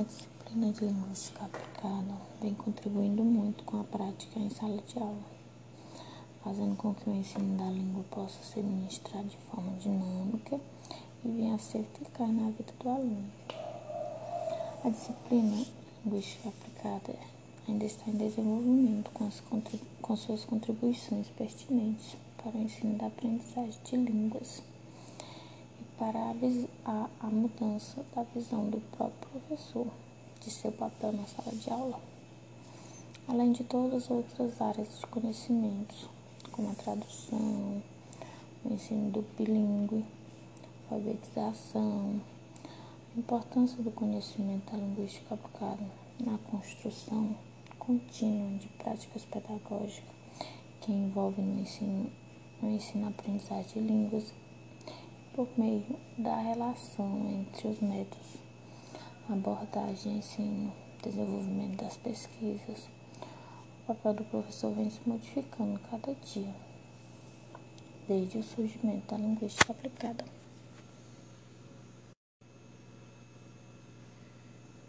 A disciplina de linguística aplicada vem contribuindo muito com a prática em sala de aula, fazendo com que o ensino da língua possa ser ministrado de forma dinâmica e venha a ser eficaz na vida do aluno. A disciplina linguística aplicada ainda está em desenvolvimento com, as, com suas contribuições pertinentes para o ensino da aprendizagem de línguas para a, a, mudança da visão do próprio professor de seu papel na sala de aula, além de todas as outras áreas de conhecimentos, como a tradução, o ensino do bilíngue, alfabetização, a importância do conhecimento da linguística aplicada na construção contínua de práticas pedagógicas que envolvem no ensino, no ensino-aprendizagem de línguas por meio da relação entre os métodos, abordagem, ensino, desenvolvimento das pesquisas. O papel do professor vem se modificando cada dia, desde o surgimento da linguística aplicada.